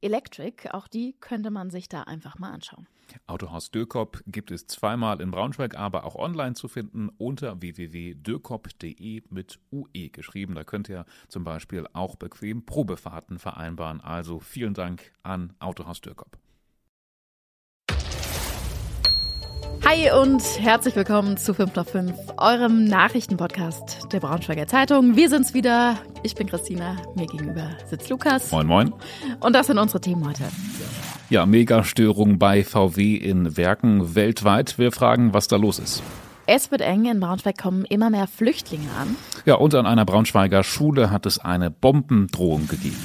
Electric. Auch die könnte man sich da einfach mal anschauen. Autohaus Dürkop gibt es zweimal in Braunschweig, aber auch online zu finden unter www.dürkop.de mit UE geschrieben. Da könnt ihr zum Beispiel auch bequem Probefahrten vereinbaren. Also vielen Dank an Autohaus Dürkop. Hi und herzlich willkommen zu 5 nach 5, eurem Nachrichtenpodcast der Braunschweiger Zeitung. Wir sind's wieder. Ich bin Christina, mir gegenüber sitzt Lukas. Moin, moin. Und das sind unsere Themen heute. Ja, Megastörung bei VW in Werken weltweit. Wir fragen, was da los ist. Es wird eng, in Braunschweig kommen immer mehr Flüchtlinge an. Ja, und an einer Braunschweiger Schule hat es eine Bombendrohung gegeben.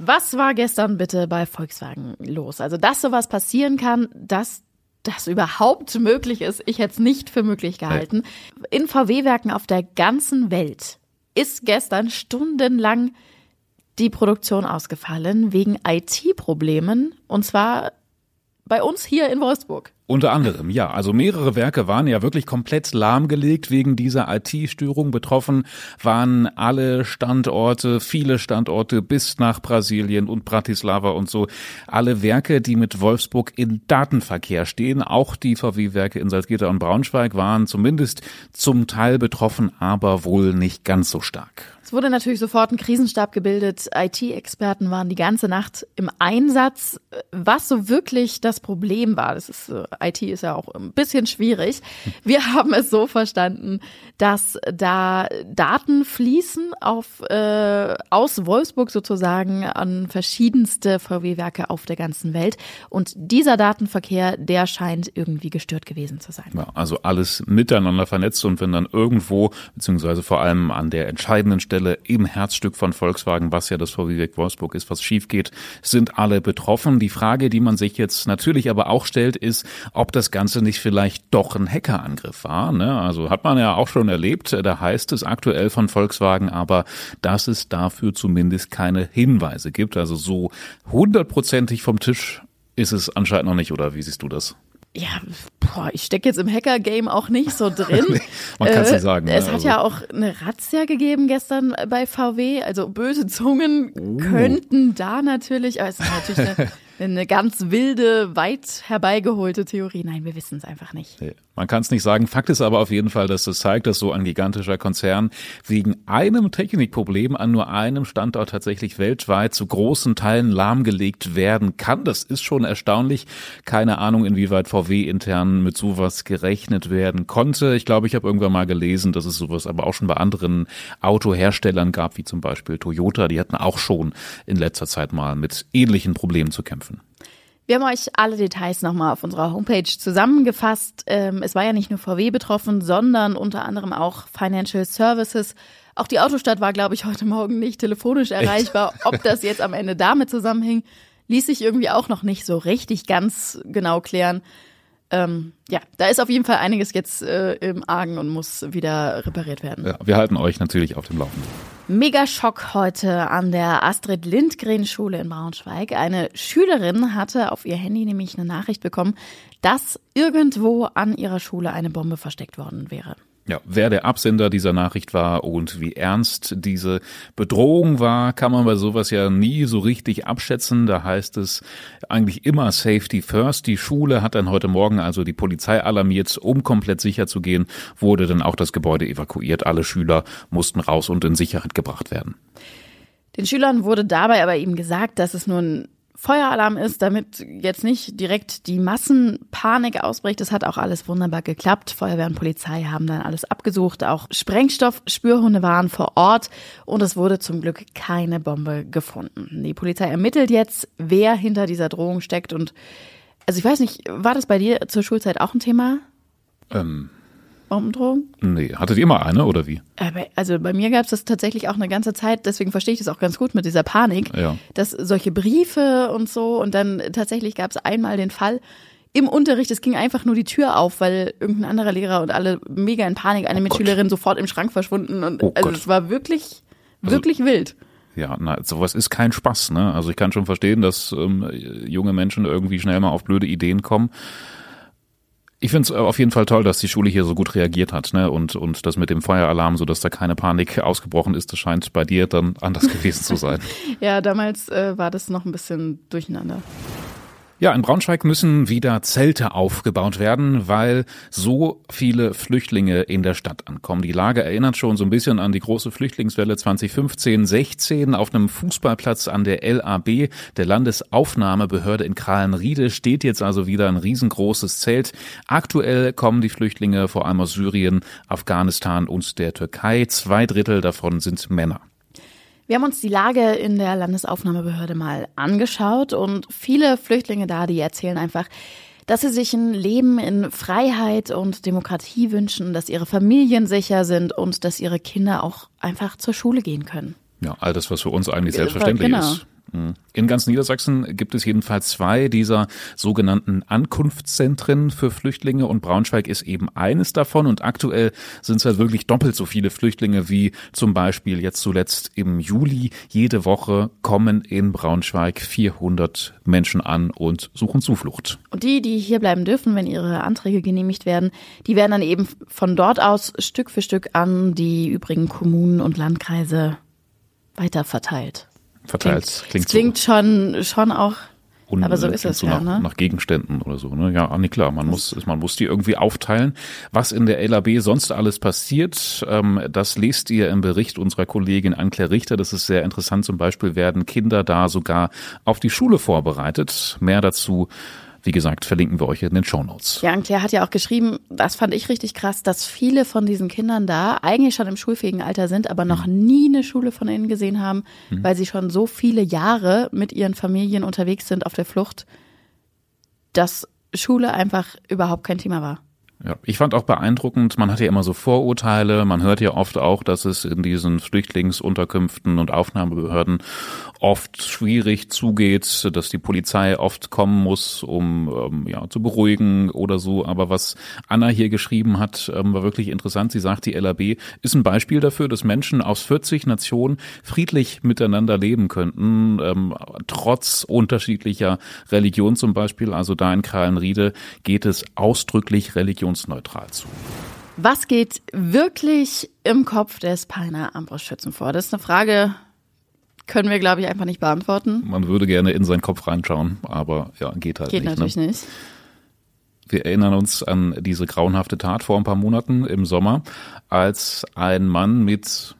Was war gestern bitte bei Volkswagen los? Also, dass sowas passieren kann, dass das überhaupt möglich ist, ich hätte es nicht für möglich gehalten. In VW-Werken auf der ganzen Welt ist gestern stundenlang die Produktion ausgefallen wegen IT-Problemen und zwar bei uns hier in Wolfsburg. Unter anderem, ja. Also mehrere Werke waren ja wirklich komplett lahmgelegt wegen dieser IT-Störung. Betroffen waren alle Standorte, viele Standorte bis nach Brasilien und Bratislava und so. Alle Werke, die mit Wolfsburg in Datenverkehr stehen, auch die VW-Werke in Salzgitter und Braunschweig waren zumindest zum Teil betroffen, aber wohl nicht ganz so stark. Es wurde natürlich sofort ein Krisenstab gebildet. IT-Experten waren die ganze Nacht im Einsatz. Was so wirklich das Problem war, das ist, äh, IT ist ja auch ein bisschen schwierig. Wir haben es so verstanden, dass da Daten fließen auf, äh, aus Wolfsburg sozusagen an verschiedenste VW-Werke auf der ganzen Welt. Und dieser Datenverkehr, der scheint irgendwie gestört gewesen zu sein. Ja, also alles miteinander vernetzt und wenn dann irgendwo, beziehungsweise vor allem an der entscheidenden Stelle im Herzstück von Volkswagen, was ja das VW Wolfsburg ist, was schief geht, sind alle betroffen. Die Frage, die man sich jetzt natürlich aber auch stellt, ist, ob das Ganze nicht vielleicht doch ein Hackerangriff war. Ne? Also hat man ja auch schon erlebt, da heißt es aktuell von Volkswagen aber, dass es dafür zumindest keine Hinweise gibt. Also so hundertprozentig vom Tisch ist es anscheinend noch nicht, oder wie siehst du das? ja, boah, ich stecke jetzt im Hacker-Game auch nicht so drin. nee, man kann es nicht sagen. Ne? Es hat also. ja auch eine Razzia gegeben gestern bei VW. Also böse Zungen uh. könnten da natürlich, aber es ist natürlich eine eine ganz wilde, weit herbeigeholte Theorie. Nein, wir wissen es einfach nicht. Nee, man kann es nicht sagen. Fakt ist aber auf jeden Fall, dass es zeigt, dass so ein gigantischer Konzern wegen einem Technikproblem an nur einem Standort tatsächlich weltweit zu großen Teilen lahmgelegt werden kann. Das ist schon erstaunlich. Keine Ahnung, inwieweit VW intern mit sowas gerechnet werden konnte. Ich glaube, ich habe irgendwann mal gelesen, dass es sowas aber auch schon bei anderen Autoherstellern gab, wie zum Beispiel Toyota. Die hatten auch schon in letzter Zeit mal mit ähnlichen Problemen zu kämpfen. Wir haben euch alle Details nochmal auf unserer Homepage zusammengefasst. Ähm, es war ja nicht nur VW betroffen, sondern unter anderem auch Financial Services. Auch die Autostadt war, glaube ich, heute Morgen nicht telefonisch erreichbar. Echt? Ob das jetzt am Ende damit zusammenhing, ließ sich irgendwie auch noch nicht so richtig ganz genau klären. Ähm, ja, da ist auf jeden Fall einiges jetzt äh, im Argen und muss wieder repariert werden. Ja, wir halten euch natürlich auf dem Laufenden. Megaschock heute an der Astrid Lindgren Schule in Braunschweig. Eine Schülerin hatte auf ihr Handy nämlich eine Nachricht bekommen, dass irgendwo an ihrer Schule eine Bombe versteckt worden wäre. Ja, wer der Absender dieser Nachricht war und wie ernst diese Bedrohung war, kann man bei sowas ja nie so richtig abschätzen. Da heißt es eigentlich immer Safety First. Die Schule hat dann heute Morgen also die Polizei alarmiert, um komplett sicher zu gehen, wurde dann auch das Gebäude evakuiert. Alle Schüler mussten raus und in Sicherheit gebracht werden. Den Schülern wurde dabei aber eben gesagt, dass es nur ein Feueralarm ist, damit jetzt nicht direkt die Massenpanik ausbricht. Das hat auch alles wunderbar geklappt. Feuerwehr und Polizei haben dann alles abgesucht. Auch Sprengstoffspürhunde waren vor Ort und es wurde zum Glück keine Bombe gefunden. Die Polizei ermittelt jetzt, wer hinter dieser Drohung steckt und also ich weiß nicht, war das bei dir zur Schulzeit auch ein Thema? Ähm, Bombendrohung? Nee, hattet ihr mal eine oder wie? Also bei mir gab es das tatsächlich auch eine ganze Zeit, deswegen verstehe ich das auch ganz gut mit dieser Panik, ja. dass solche Briefe und so und dann tatsächlich gab es einmal den Fall, im Unterricht, es ging einfach nur die Tür auf, weil irgendein anderer Lehrer und alle mega in Panik, eine oh Mitschülerin sofort im Schrank verschwunden und oh also es war wirklich, also wirklich also, wild. Ja, na, sowas ist kein Spaß, ne? Also ich kann schon verstehen, dass ähm, junge Menschen irgendwie schnell mal auf blöde Ideen kommen. Ich finde es auf jeden Fall toll, dass die Schule hier so gut reagiert hat, ne? Und, und das mit dem Feueralarm, so dass da keine Panik ausgebrochen ist, das scheint bei dir dann anders gewesen zu sein. ja, damals äh, war das noch ein bisschen durcheinander. Ja, in Braunschweig müssen wieder Zelte aufgebaut werden, weil so viele Flüchtlinge in der Stadt ankommen. Die Lage erinnert schon so ein bisschen an die große Flüchtlingswelle 2015, 16 auf einem Fußballplatz an der LAB, der Landesaufnahmebehörde in Krahlenriede, steht jetzt also wieder ein riesengroßes Zelt. Aktuell kommen die Flüchtlinge vor allem aus Syrien, Afghanistan und der Türkei. Zwei Drittel davon sind Männer. Wir haben uns die Lage in der Landesaufnahmebehörde mal angeschaut und viele Flüchtlinge da, die erzählen einfach, dass sie sich ein Leben in Freiheit und Demokratie wünschen, dass ihre Familien sicher sind und dass ihre Kinder auch einfach zur Schule gehen können. Ja, all das, was für uns eigentlich selbstverständlich genau. ist. In ganz Niedersachsen gibt es jedenfalls zwei dieser sogenannten Ankunftszentren für Flüchtlinge und Braunschweig ist eben eines davon und aktuell sind es halt wirklich doppelt so viele Flüchtlinge wie zum Beispiel jetzt zuletzt im Juli. Jede Woche kommen in Braunschweig 400 Menschen an und suchen Zuflucht. Und die, die hier bleiben dürfen, wenn ihre Anträge genehmigt werden, die werden dann eben von dort aus Stück für Stück an die übrigen Kommunen und Landkreise weiterverteilt verteilt. Klingt, klingt, klingt so schon, schon auch und aber so ist es so ja, nach, ne? nach Gegenständen oder so. Ne? Ja, nee, klar, man muss, man muss die irgendwie aufteilen. Was in der LAB sonst alles passiert, ähm, das lest ihr im Bericht unserer Kollegin Anne-Claire Richter. Das ist sehr interessant. Zum Beispiel werden Kinder da sogar auf die Schule vorbereitet. Mehr dazu wie gesagt, verlinken wir euch in den Show Notes. Ja, und Claire hat ja auch geschrieben, das fand ich richtig krass, dass viele von diesen Kindern da eigentlich schon im schulfähigen Alter sind, aber noch mhm. nie eine Schule von innen gesehen haben, mhm. weil sie schon so viele Jahre mit ihren Familien unterwegs sind auf der Flucht, dass Schule einfach überhaupt kein Thema war. Ja, ich fand auch beeindruckend, man hat ja immer so Vorurteile, man hört ja oft auch, dass es in diesen Flüchtlingsunterkünften und Aufnahmebehörden oft schwierig zugeht, dass die Polizei oft kommen muss, um ähm, ja, zu beruhigen oder so. Aber was Anna hier geschrieben hat, ähm, war wirklich interessant. Sie sagt, die LAB ist ein Beispiel dafür, dass Menschen aus 40 Nationen friedlich miteinander leben könnten, ähm, trotz unterschiedlicher Religion zum Beispiel. Also da in Krahlenriede geht es ausdrücklich religionsneutral zu. Was geht wirklich im Kopf des Peiner Armbrustschützen vor? Das ist eine Frage, können wir, glaube ich, einfach nicht beantworten. Man würde gerne in seinen Kopf reinschauen, aber ja, geht halt geht nicht. Geht natürlich ne? nicht. Wir erinnern uns an diese grauenhafte Tat vor ein paar Monaten im Sommer, als ein Mann mit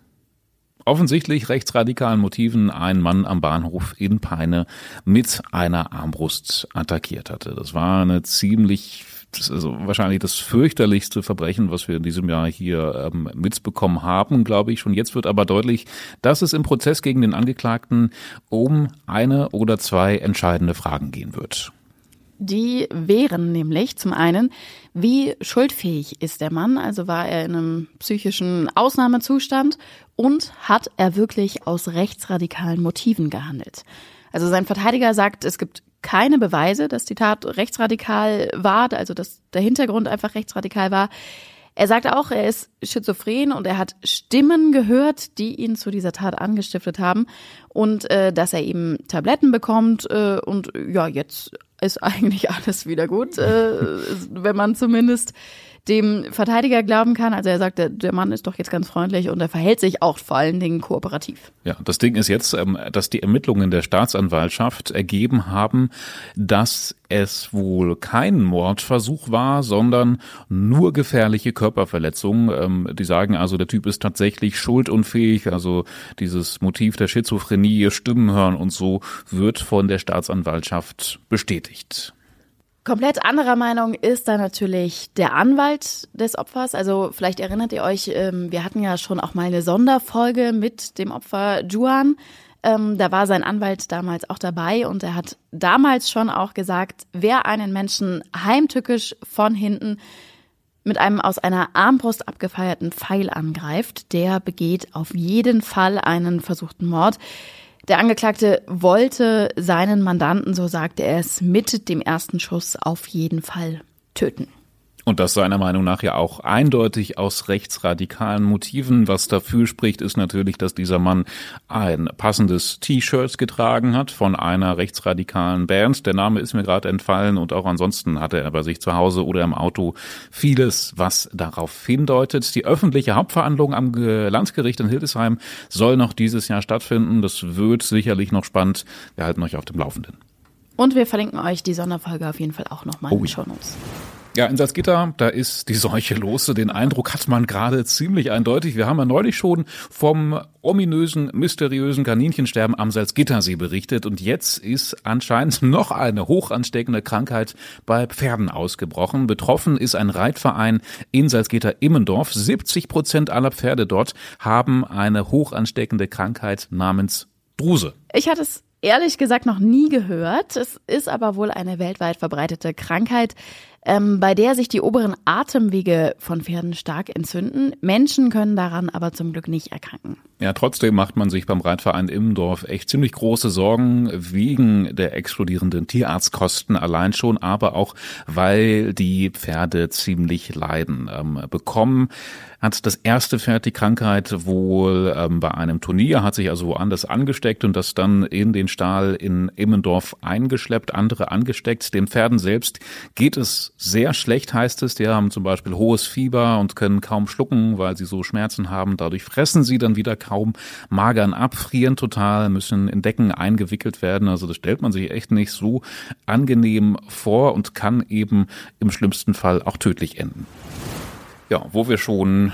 offensichtlich rechtsradikalen Motiven einen Mann am Bahnhof in Peine mit einer Armbrust attackiert hatte. Das war eine ziemlich das ist wahrscheinlich das fürchterlichste Verbrechen, was wir in diesem Jahr hier ähm, mitbekommen haben, glaube ich. Schon jetzt wird aber deutlich, dass es im Prozess gegen den Angeklagten um eine oder zwei entscheidende Fragen gehen wird. Die wären nämlich zum einen, wie schuldfähig ist der Mann? Also war er in einem psychischen Ausnahmezustand und hat er wirklich aus rechtsradikalen Motiven gehandelt? Also sein Verteidiger sagt, es gibt keine Beweise, dass die Tat rechtsradikal war, also dass der Hintergrund einfach rechtsradikal war. Er sagt auch, er ist schizophren und er hat Stimmen gehört, die ihn zu dieser Tat angestiftet haben und äh, dass er eben Tabletten bekommt äh, und ja, jetzt ist eigentlich alles wieder gut, äh, wenn man zumindest dem Verteidiger glauben kann. Also er sagt, der, Mann ist doch jetzt ganz freundlich und er verhält sich auch vor allen Dingen kooperativ. Ja, das Ding ist jetzt, ähm, dass die Ermittlungen der Staatsanwaltschaft ergeben haben, dass es wohl kein Mordversuch war, sondern nur gefährliche Körperverletzungen. Ähm, die sagen also, der Typ ist tatsächlich schuldunfähig. Also dieses Motiv der Schizophrenie, Stimmen hören und so wird von der Staatsanwaltschaft bestätigt. Komplett anderer Meinung ist da natürlich der Anwalt des Opfers. Also vielleicht erinnert ihr euch, ähm, wir hatten ja schon auch mal eine Sonderfolge mit dem Opfer Juan. Ähm, da war sein Anwalt damals auch dabei und er hat damals schon auch gesagt, wer einen Menschen heimtückisch von hinten mit einem aus einer Armbrust abgefeierten Pfeil angreift, der begeht auf jeden Fall einen versuchten Mord. Der Angeklagte wollte seinen Mandanten, so sagte er es, mit dem ersten Schuss auf jeden Fall töten. Und das seiner Meinung nach ja auch eindeutig aus rechtsradikalen Motiven. Was dafür spricht, ist natürlich, dass dieser Mann ein passendes T-Shirt getragen hat von einer rechtsradikalen Band. Der Name ist mir gerade entfallen und auch ansonsten hatte er bei sich zu Hause oder im Auto vieles, was darauf hindeutet. Die öffentliche Hauptverhandlung am Landgericht in Hildesheim soll noch dieses Jahr stattfinden. Das wird sicherlich noch spannend. Wir halten euch auf dem Laufenden. Und wir verlinken euch die Sonderfolge auf jeden Fall auch nochmal oh, in den Show Notes. Ja, in Salzgitter, da ist die Seuche los. Den Eindruck hat man gerade ziemlich eindeutig. Wir haben ja neulich schon vom ominösen, mysteriösen Kaninchensterben am Salzgittersee berichtet und jetzt ist anscheinend noch eine hochansteckende Krankheit bei Pferden ausgebrochen. Betroffen ist ein Reitverein in Salzgitter-Immendorf. 70 Prozent aller Pferde dort haben eine hochansteckende Krankheit namens Druse. Ich hatte es ehrlich gesagt noch nie gehört. Es ist aber wohl eine weltweit verbreitete Krankheit ähm, bei der sich die oberen Atemwege von Pferden stark entzünden. Menschen können daran aber zum Glück nicht erkranken. Ja, trotzdem macht man sich beim Reitverein Immendorf echt ziemlich große Sorgen wegen der explodierenden Tierarztkosten allein schon, aber auch weil die Pferde ziemlich leiden. Ähm, bekommen hat das erste Pferd die Krankheit wohl ähm, bei einem Turnier, hat sich also woanders angesteckt und das dann in den Stall in Immendorf eingeschleppt, andere angesteckt. Den Pferden selbst geht es sehr schlecht, heißt es. Die haben zum Beispiel hohes Fieber und können kaum schlucken, weil sie so Schmerzen haben. Dadurch fressen sie dann wieder kaum, magern ab, frieren total, müssen in Decken eingewickelt werden. Also das stellt man sich echt nicht so angenehm vor und kann eben im schlimmsten Fall auch tödlich enden. Ja, wo wir schon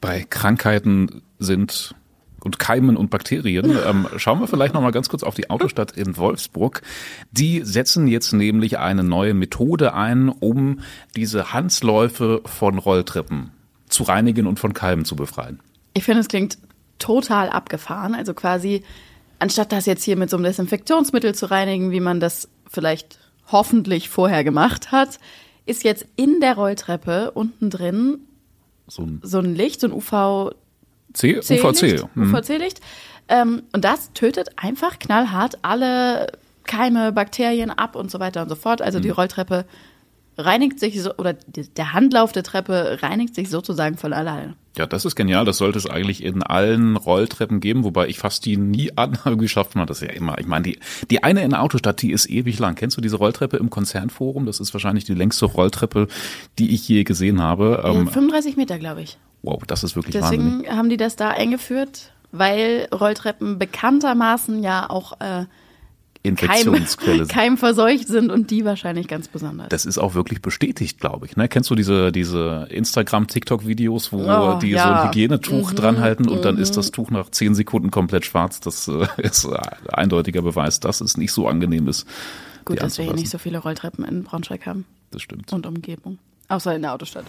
bei Krankheiten sind und Keimen und Bakterien, ähm, schauen wir vielleicht noch mal ganz kurz auf die Autostadt in Wolfsburg. Die setzen jetzt nämlich eine neue Methode ein, um diese Hansläufe von Rolltreppen zu reinigen und von Keimen zu befreien. Ich finde, es klingt total abgefahren. Also quasi, anstatt das jetzt hier mit so einem Desinfektionsmittel zu reinigen, wie man das vielleicht hoffentlich vorher gemacht hat, ist jetzt in der Rolltreppe unten drin so ein, so ein Licht, so ein UV C, UVC. Mhm. UVC-Licht. Ähm, und das tötet einfach knallhart alle Keime, Bakterien ab und so weiter und so fort. Also mhm. die Rolltreppe reinigt sich so, oder der Handlauf der Treppe reinigt sich sozusagen von alleine. Ja, das ist genial. Das sollte es eigentlich in allen Rolltreppen geben, wobei ich fast die nie an geschafft habe. Das ist ja immer. Ich meine, die, die eine in der Autostadt, die ist ewig lang. Kennst du diese Rolltreppe im Konzernforum? Das ist wahrscheinlich die längste Rolltreppe, die ich je gesehen habe. Ja, 35 ähm, Meter, glaube ich. Wow, das ist wirklich Deswegen wahnsinnig. haben die das da eingeführt, weil Rolltreppen bekanntermaßen ja auch äh, Infektionsquelle Keim, keimverseucht sind und die wahrscheinlich ganz besonders. Das ist auch wirklich bestätigt, glaube ich. Ne? Kennst du diese, diese Instagram-TikTok-Videos, wo oh, die ja. so ein Hygienetuch mhm, dranhalten und mhm. dann ist mhm. das Tuch nach zehn Sekunden komplett schwarz? Das äh, ist ein eindeutiger Beweis, dass es nicht so angenehm ist. Gut, dass wir hier nicht so viele Rolltreppen in Braunschweig haben. Das stimmt. Und Umgebung. Außer in der Autostadt.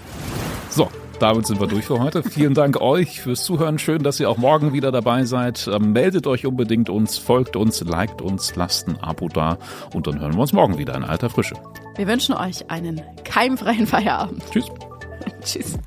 So, damit sind wir durch für heute. Vielen Dank euch fürs Zuhören. Schön, dass ihr auch morgen wieder dabei seid. Ähm, meldet euch unbedingt uns, folgt uns, liked uns, lasst ein Abo da und dann hören wir uns morgen wieder in alter Frische. Wir wünschen euch einen keimfreien Feierabend. Tschüss. Tschüss.